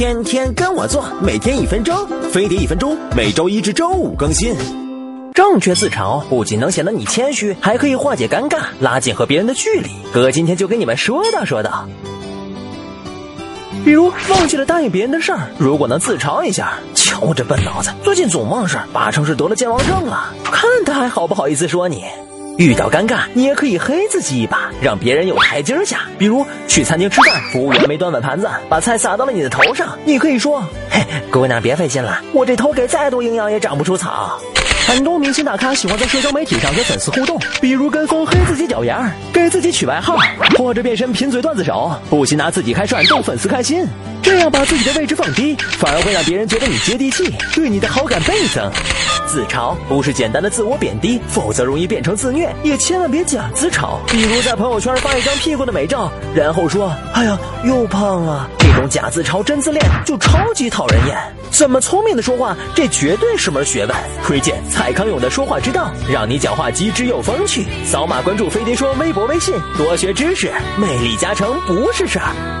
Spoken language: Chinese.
天天跟我做，每天一分钟，飞碟一分钟，每周一至周五更新。正确自嘲不仅能显得你谦虚，还可以化解尴尬，拉近和别人的距离。哥今天就给你们说道说道。比如忘记了答应别人的事儿，如果能自嘲一下，瞧我这笨脑子，最近总忘事儿，八成是得了健忘症了。看他还好不好意思说你。遇到尴尬，你也可以黑自己一把，让别人有台阶下。比如去餐厅吃饭，服务员没端稳盘子，把菜撒到了你的头上，你可以说：“嘿，姑娘别费心了，我这头给再多营养也长不出草。”很多明星大咖喜欢在社交媒体上跟粉丝互动，比如跟风黑自己脚丫，给自己取外号，或者变身贫嘴段子手，不惜拿自己开涮逗粉丝开心。这样把自己的位置放低，反而会让别人觉得你接地气，对你的好感倍增。自嘲不是简单的自我贬低，否则容易变成自虐。也千万别假自嘲，比如在朋友圈发一张屁股的美照，然后说：“哎呀，又胖了。”这种假自嘲真自恋就超级讨人厌。怎么聪明的说话，这绝对是门学问。推荐蔡康永的说话之道，让你讲话机智又风趣。扫码关注飞碟说微博、微信，多学知识，魅力加成不是事儿。